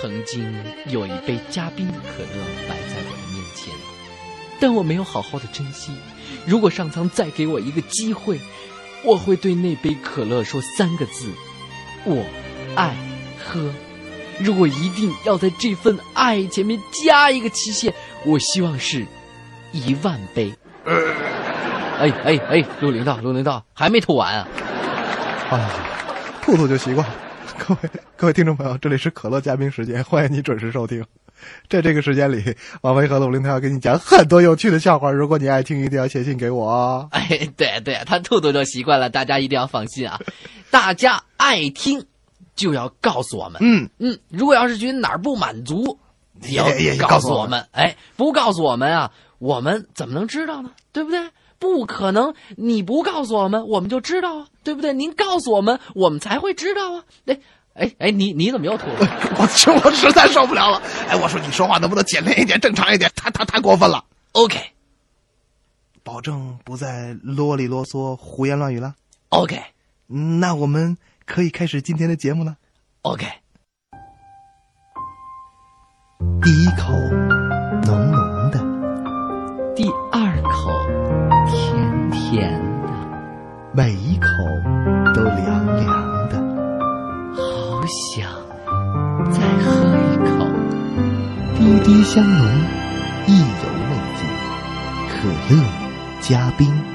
曾经有一杯加冰的可乐摆在我的面前，但我没有好好的珍惜。如果上苍再给我一个机会，我会对那杯可乐说三个字：我爱喝。如果一定要在这份爱前面加一个期限，我希望是一万杯。哎哎哎，陆领导，陆领导还没吐完啊！啊，吐吐就习惯。各位各位听众朋友，这里是可乐嘉宾时间，欢迎你准时收听。在这个时间里，王威和鲁林他要给你讲很多有趣的笑话。如果你爱听，一定要写信给我哦。哎，对对，他吐吐就习惯了，大家一定要放心啊！大家爱听就要告诉我们。嗯嗯，如果要是觉得哪儿不满足，也也告诉我们。哎，不告诉我们啊，我们怎么能知道呢？对不对？不可能，你不告诉我们，我们就知道啊，对不对？您告诉我们，我们才会知道啊。哎，哎哎，你你怎么又吐了？我 我实在受不了了。哎，我说你说话能不能简练一点、正常一点？太太太过分了。OK，保证不再啰里啰嗦、胡言乱语了。OK，那我们可以开始今天的节目了。OK，第一口浓浓的，第二口甜甜的，每一口都凉凉的，好想再喝一口。滴滴香浓，意犹未尽，可乐加冰。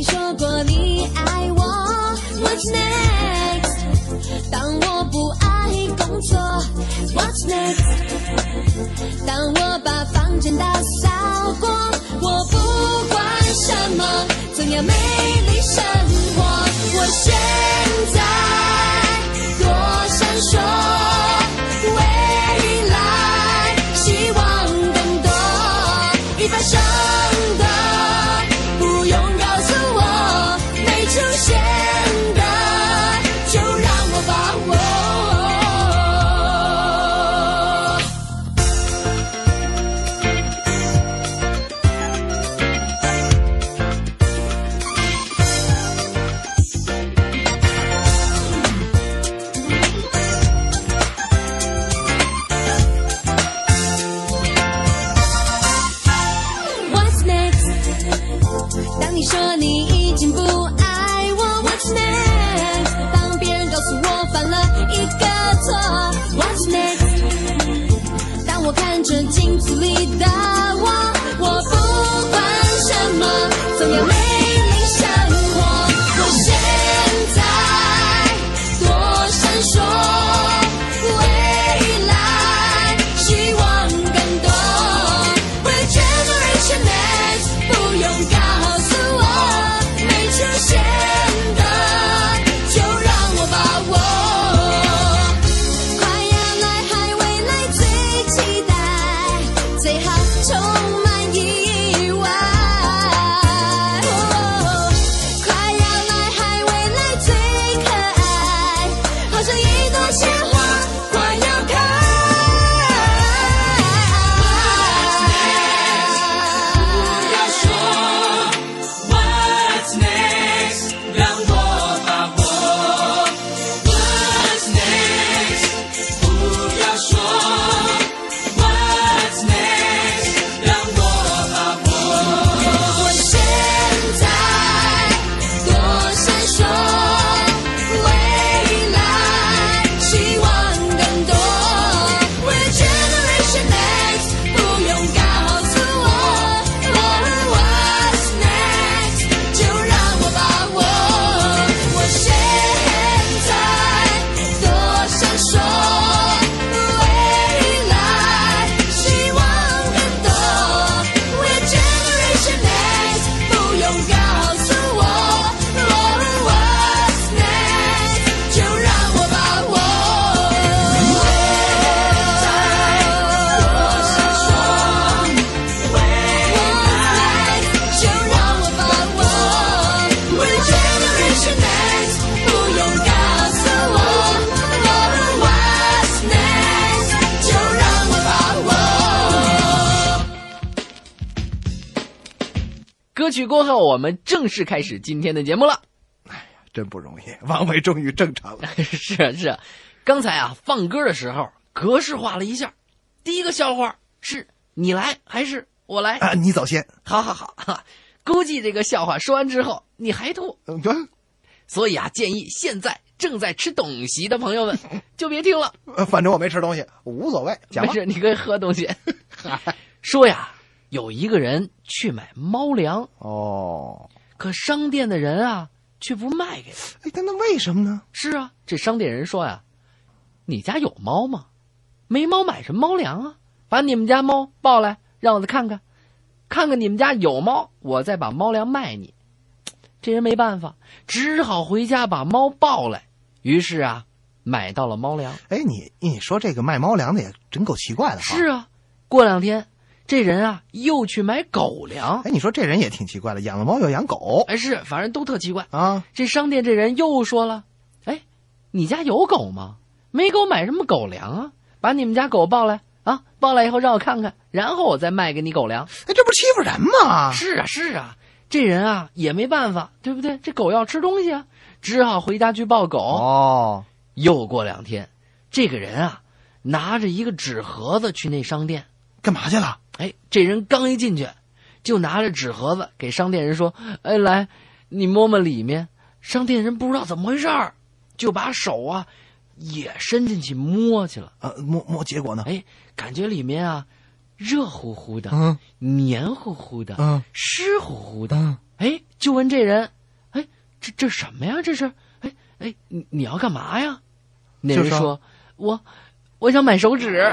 你说过你爱我，what's next？当我不爱工作，what's next？当我把房间打扫过，我不管什么，总要美丽生活。我现在多闪烁。歌曲过后，我们正式开始今天的节目了。哎呀真不容易，王维终于正常了。是啊是啊，刚才啊放歌的时候格式化了一下，第一个笑话是你来还是我来？啊，你走先。好好好，哈估计这个笑话说完之后你还吐，嗯，所以啊建议现在正在吃东西的朋友们 就别听了，呃反正我没吃东西，无所谓。讲吧。没事你可以喝东西。说呀，有一个人去买猫粮，哦，可商店的人啊却不卖给他。哎，但那为什么呢？是啊，这商店人说呀：“你家有猫吗？没猫买什么猫粮啊？把你们家猫抱来，让我再看看，看看你们家有猫，我再把猫粮卖你。”这人没办法，只好回家把猫抱来。于是啊，买到了猫粮。哎，你你说这个卖猫粮的也真够奇怪的哈。是啊，过两天这人啊又去买狗粮。哎，你说这人也挺奇怪的，养了猫又养狗哎，是，反正都特奇怪。啊？这商店这人又说了：“哎，你家有狗吗？没狗买什么狗粮啊？把你们家狗抱来啊，抱来以后让我看看，然后我再卖给你狗粮。哎，这不是欺负人吗？是啊，是啊，这人啊也没办法，对不对？这狗要吃东西啊，只好回家去抱狗。哦，又过两天，这个人啊拿着一个纸盒子去那商店。干嘛去了？哎，这人刚一进去，就拿着纸盒子给商店人说：“哎，来，你摸摸里面。”商店人不知道怎么回事儿，就把手啊也伸进去摸去了。啊，摸摸，结果呢？哎，感觉里面啊热乎乎的，嗯黏糊糊的，嗯湿乎乎的。嗯，哎，就问这人：“哎，这这什么呀？这是？哎哎，你你要干嘛呀？”那人说：“我我想买手指。”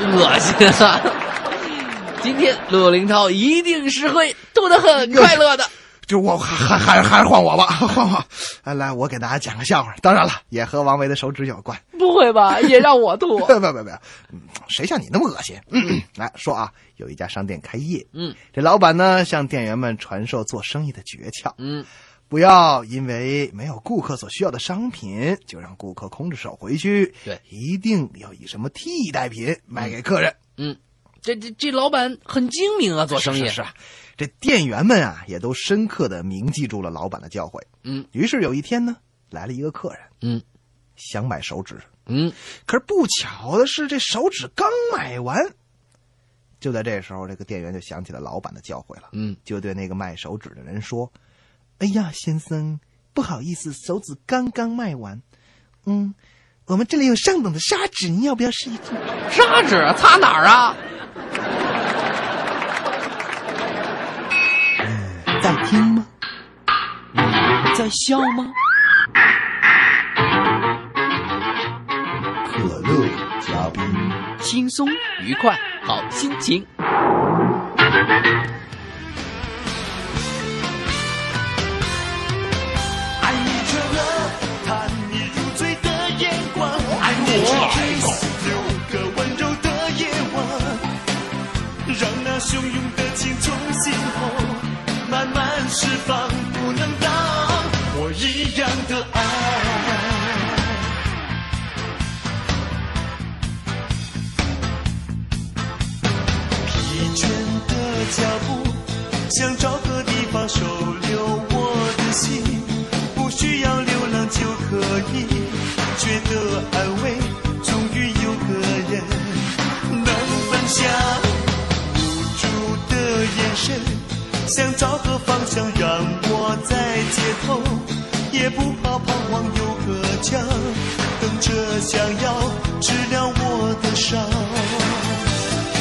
恶心啊！今天陆林涛一定是会吐得很快乐的。就我还还还还是换我吧，换我。来，来，我给大家讲个笑话。当然了，也和王维的手指有关。不会吧？也让我吐？不不不谁像你那么恶心？嗯，来说啊，有一家商店开业，嗯这老板呢向店员们传授做生意的诀窍，嗯不要因为没有顾客所需要的商品，就让顾客空着手回去。对一定要以什么替代品卖给客人。嗯，这这这老板很精明啊，做生意是啊，这店员们啊也都深刻的铭记住了老板的教诲。嗯于是有一天呢，来了一个客人，嗯想买手指，嗯可是不巧的是，这手指刚买完。就在这时候，这个店员就想起了老板的教诲了，嗯，就对那个卖手指的人说：“哎呀，先生，不好意思，手指刚刚卖完。嗯，我们这里有上等的砂纸，你要不要试一试？砂纸擦哪儿啊？在听吗？在笑吗？可乐嘉宾，轻松愉快，好心情。汹涌的情从心头慢慢释放，不能当我一样的爱。疲倦的脚步，想找个地方收留我的心，不需要流浪就可以觉得安慰。想找个方向让我在街头，也不怕彷徨有个家，等着想要治疗我的伤。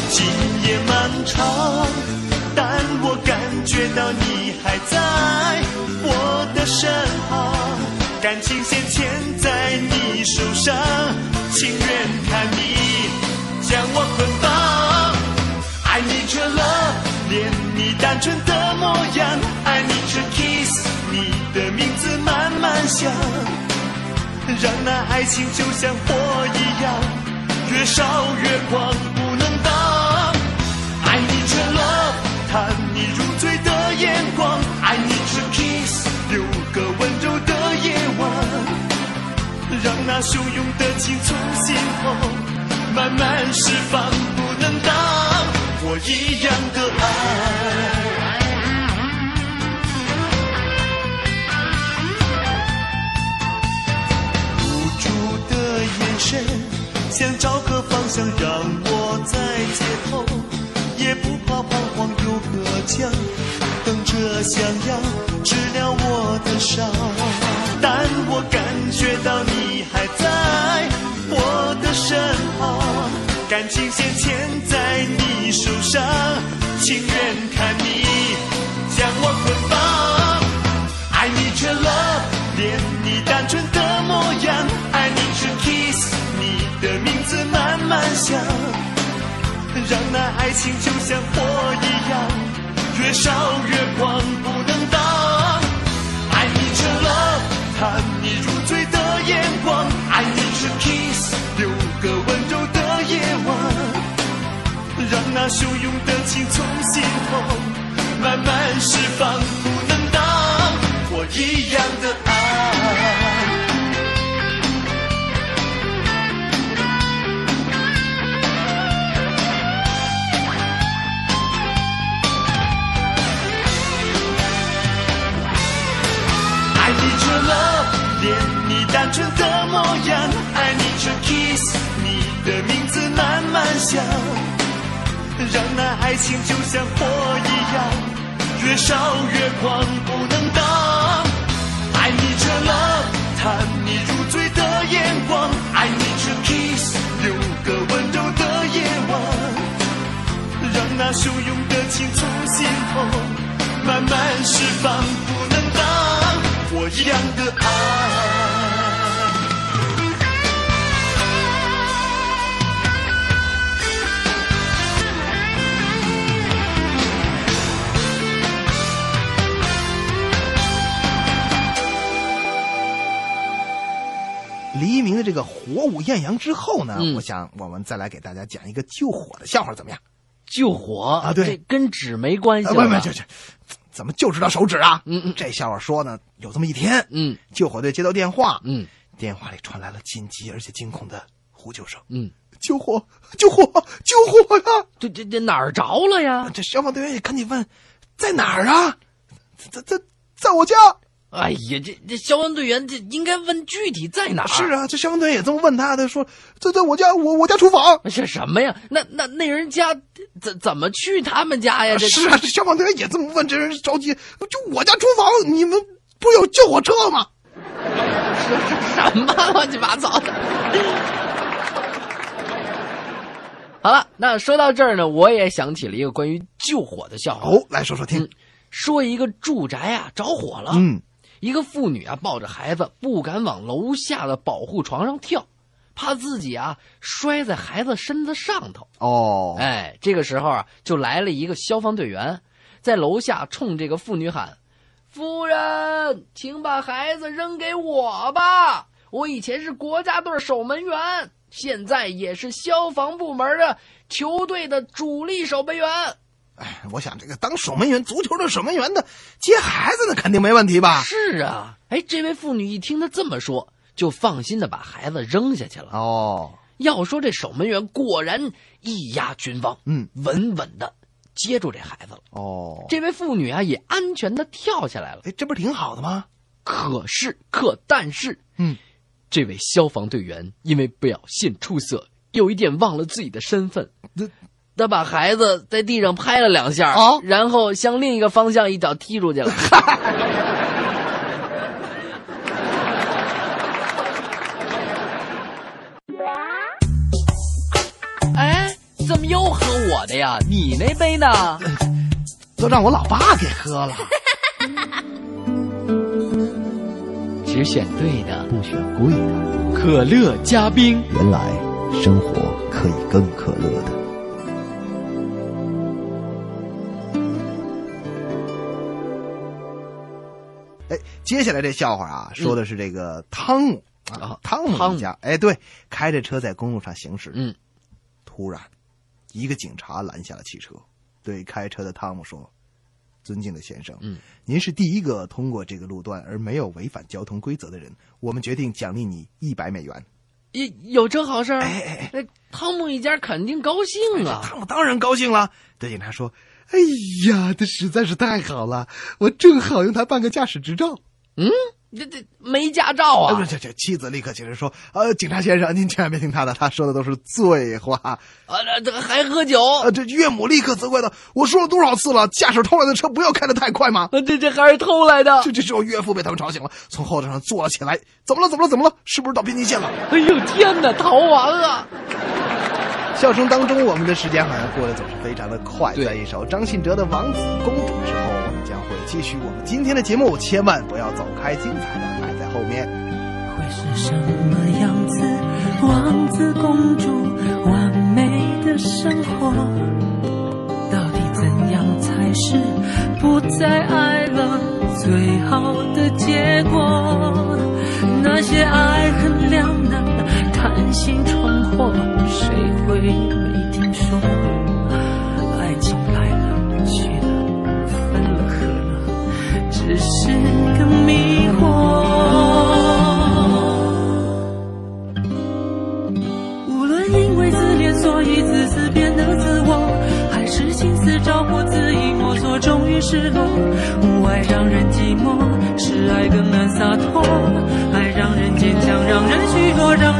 今夜漫长，但我感觉到你还在我的身旁，感情线牵在你手上，情愿看你将我捆绑。爱你这 love，恋你单纯的模样，爱你是 kiss，你的名字慢慢想，让那爱情就像火一样，越烧越狂，不能挡。爱你这 love，谈你如醉的眼光，爱你是 kiss，六个温柔的夜晚，让那汹涌的情从心头慢慢释放，不能挡。我一样的何妨，等着想要治疗我的伤。但我感觉到你还在我的身旁，感情线牵在你手上，情愿看你将我捆绑。爱你却 love，恋你单纯的模样，爱你却 kiss，你的名字慢慢想，让那爱情就像火一样，越烧越狂，不能挡。爱你却 love，看你入醉的眼光，爱你却 kiss，留个温柔的夜晚，让那汹涌的情从心头慢慢释放，不能挡。我一样的。爱单纯的模样，爱你却 kiss，你的名字慢慢想，让那爱情就像火一样，越烧越狂，不能挡。爱你却 love，看你入醉的眼光，爱你却 kiss，留个温柔的夜晚，让那汹涌的情从心头慢慢释放，不能挡。我一样的爱。黎明的这个火舞艳阳之后呢，嗯我想我们再来给大家讲一个救火的笑话，怎么样？救火啊对这跟纸没关系啊，不。不不，这这怎么就知道手指啊？嗯嗯这笑话说呢，有这么一天，嗯救火队接到电话，嗯电话里传来了紧急而且惊恐的呼救声：嗯，救火！救火！救火呀！这这这哪儿着了呀？这消防队员也赶紧问，在哪儿啊？在在在我家。哎呀，这这消防队员这应该问具体在哪儿？是啊，这消防队员也这么问他，他说这在我家，我我家厨房。是什么呀？那那那人家怎怎么去他们家呀？这是啊，这消防队员也这么问，这人着急，就我家厨房，你们不有救火车吗？什么乱七八糟的？好了，那说到这儿呢，我也想起了一个关于救火的笑话。哦，来说说听。说一个住宅啊着火了，嗯，一个妇女啊抱着孩子不敢往楼下的保护床上跳，怕自己啊摔在孩子身子上头。哦，哎，这个时候啊，就来了一个消防队员，在楼下冲这个妇女喊：“夫人，请把孩子扔给我吧！我以前是国家队守门员，现在也是消防部门的球队的主力守门员。哎，我想这个当守门员，足球的守门员的接孩子那肯定没问题吧？是啊，哎，这位妇女一听他这么说，就放心的把孩子扔下去了。哦，要说这守门员果然一压群芳，嗯，稳稳的接住这孩子了。哦，这位妇女啊，也安全的跳下来了。哎，这不是挺好的吗？可是，可但是，嗯，这位消防队员因为表现出色，有一点忘了自己的身份。这他把孩子在地上拍了两下，哦然后向另一个方向一脚踢出去了。哎，怎么又喝我的呀？你那杯呢？都让我老爸给喝了。只选对的不选贵的，可乐加冰。原来生活可以更可乐的。哎，接下来这笑话啊，说的是这个汤姆、啊啊，汤姆一家。哎，对，开着车在公路上行驶，嗯，突然，一个警察拦下了汽车，对开车的汤姆说：“尊敬的先生，嗯，您是第一个通过这个路段而没有违反交通规则的人，我们决定奖励你一百美元。有有这好事？哎哎哎，那汤姆一家肯定高兴啊！汤姆当然高兴了，对警察说：“哎呀，这实在是太好了，我正好用它办个驾驶执照。”嗯，这这没驾照啊！啊！这这妻子立刻解释说：“呃，警察先生，您千万别听他的，他说的都是醉话。啊，这这还喝酒？啊，这岳母立刻责怪道：“我说了多少次了，驾驶偷来的车不要开得太快吗？”啊，这这还是偷来的。这这时候岳父被他们吵醒了，从后座上坐了起来。怎么了？怎么了？怎么了？是不是到边境线了？哎呦天哪，逃亡啊！笑声当中，我们的时间好像过得总是非常的快。在一首张信哲的《王子公主》之后，我们将会继续我们今天的节目，千万不要走开，精彩的还在后面。会是什么样子？王子公主完美的生活，到底怎样才是不再爱了最好的结果？那些爱恨两难、贪心闯祸，谁会没听说？爱情来了去了，分了合了，只是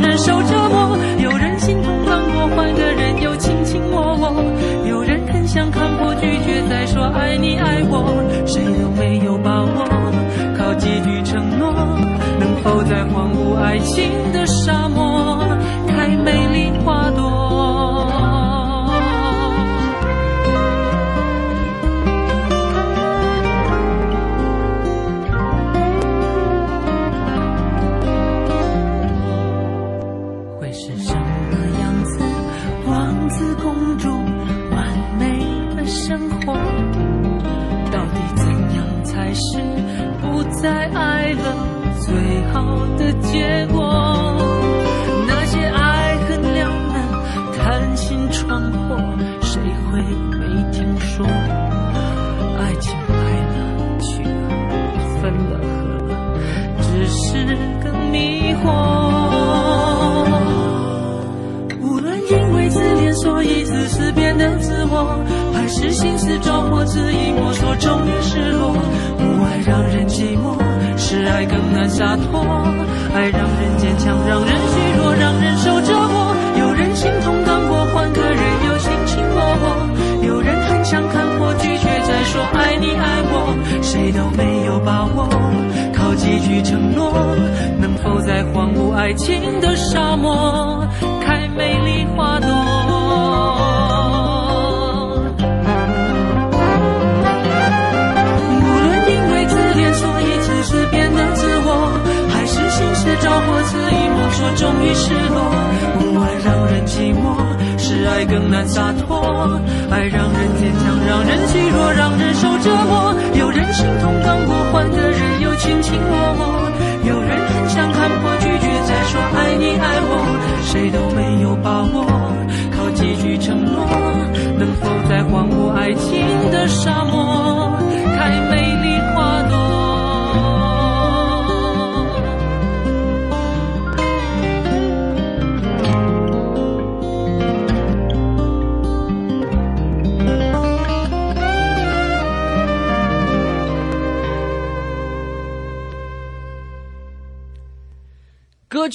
忍受折磨。有人心痛看过，换个人又卿卿我我。有人很想看破，拒绝再说爱你爱我，谁都没有把握。靠几句承诺，能否在荒芜爱情的更难洒脱。爱让人坚强，让人虚弱，让人受折磨。有人心痛难过，换个人又卿卿我我。有人很想看破，拒绝再说爱你爱我，谁都没有把握。靠几句承诺，能否在荒芜爱情的沙漠开美丽花朵？终于失落。不爱让人寂寞，是爱更难洒脱。爱让人坚强，让人虚弱，让人受折磨。有人心痛刚过，换个人又卿卿我我。有人很想看破，拒绝再说爱你爱我，谁都没有把握。靠几句承诺，能否在荒芜爱情的沙漠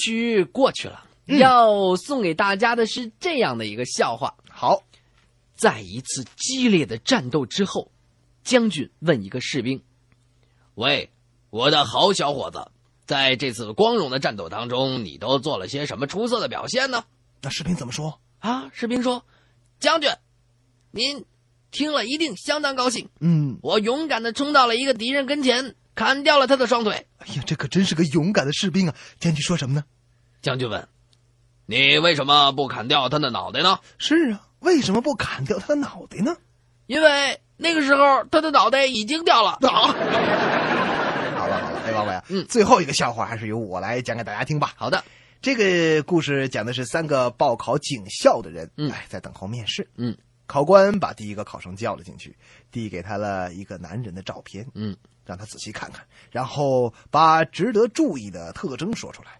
歌曲过去了，要送给大家的是这样的一个笑话：好，在一次激烈的战斗之后，将军问一个士兵：“喂，我的好小伙子，在这次光荣的战斗当中，你都做了些什么出色的表现呢那士兵怎么说？？”啊，士兵说：“将军，您听了一定相当高兴。嗯，我勇敢的冲到了一个敌人跟前，砍掉了他的双腿。哎呀，这可真是个勇敢的士兵啊！将军说什么呢？”将军问：“你为什么不砍掉他的脑袋呢？”是啊，为什么不砍掉他的脑袋呢？因为那个时候他的脑袋已经掉了。啊！好了好了，哎，王伟啊，嗯最后一个笑话还是由我来讲给大家听吧。好的，这个故事讲的是三个报考警校的人，嗯哎，在等候面试。嗯，考官把第一个考生叫了进去，递给他了一个男人的照片，嗯，让他仔细看看，然后把值得注意的特征说出来。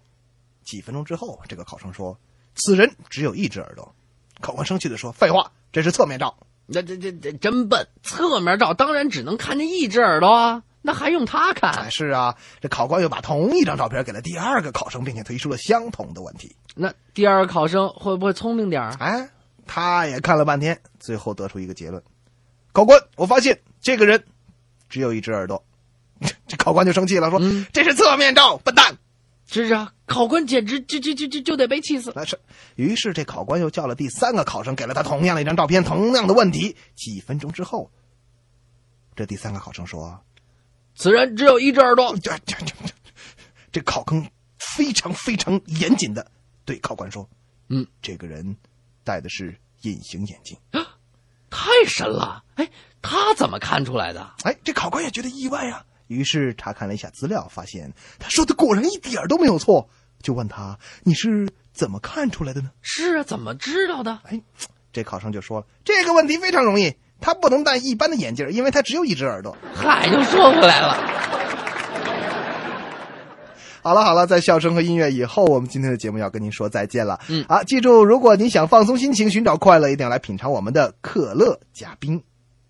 几分钟之后，这个考生说：“此人只有一只耳朵。”考官生气的说：“废话，这是侧面照。那这这这真笨，侧面照当然只能看见一只耳朵啊，那还用他哎，看？是啊，这考官又把同一张照片给了第二个考生，并且提出了相同的问题。那第二个考生会不会聪明点儿？哎，他也看了半天，最后得出一个结论：考官，我发现这个人只有一只耳朵。这 考官就生气了，说：“嗯这是侧面照，笨蛋！”是啊，考官简直就就就就就得被气死。那是，于是这考官又叫了第三个考生，给了他同样的一张照片，同样的问题。几分钟之后，这第三个考生说此人只有一只耳朵：“。这这这这，这考坑非常非常严谨的对考官说：‘嗯，这个人戴的是隐形眼镜。’太神了！哎，他怎么看出来的？哎，这考官也觉得意外啊，于是查看了一下资料，发现他说的果然一点儿都没有错，就问他：‘你是怎么看出来的呢是啊，怎么知道的？’哎，这考生就说了：‘这个问题非常容易，他不能戴一般的眼镜，因为他只有一只耳朵。’嗨，又说回来了。好了好了，在笑声和音乐以后，我们今天的节目要跟您说再见了。嗯啊，记住，如果您想放松心情、寻找快乐，一定要来品尝我们的可乐加冰，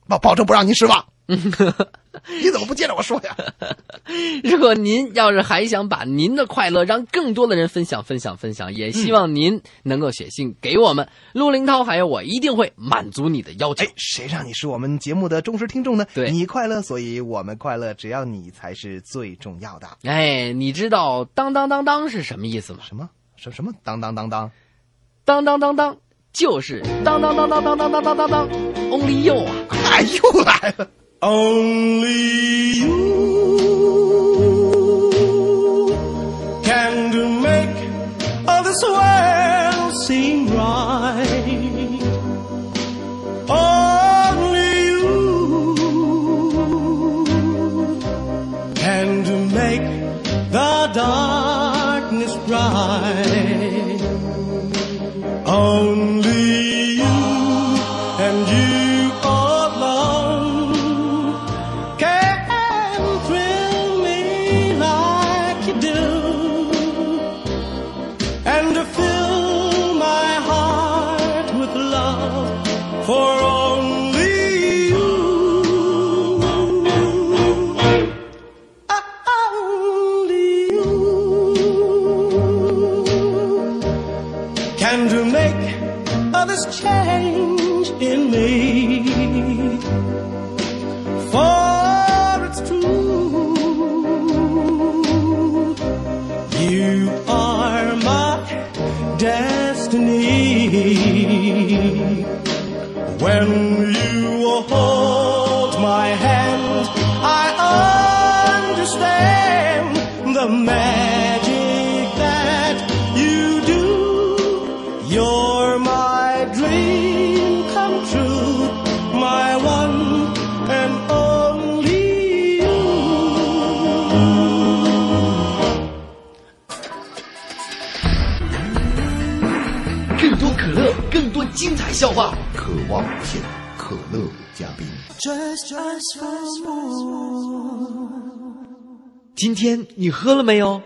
保保证不让您失望。你怎么不接着我说呀？如果您要是还想把您的快乐让更多的人分享、分享、分享，也希望您能够写信给我们，陆林涛还有我一定会满足你的要求哎。，谁让你是我们节目的忠实听众呢？对你快乐，所以我们快乐，只要你才是最重要的。哎，你知道“当当当当”是什么意思吗？什么什什么当当当当？当当当当就是当当当当当当当当当当，Only you 啊！哎，又来了。Only you can make all this world seem right. Only you can make the darkness bright. Only When you hold my hand, I understand the magic that you do. You're my dream come true, my one and only you. 更多可乐，更多精彩笑话。今天你喝了没有？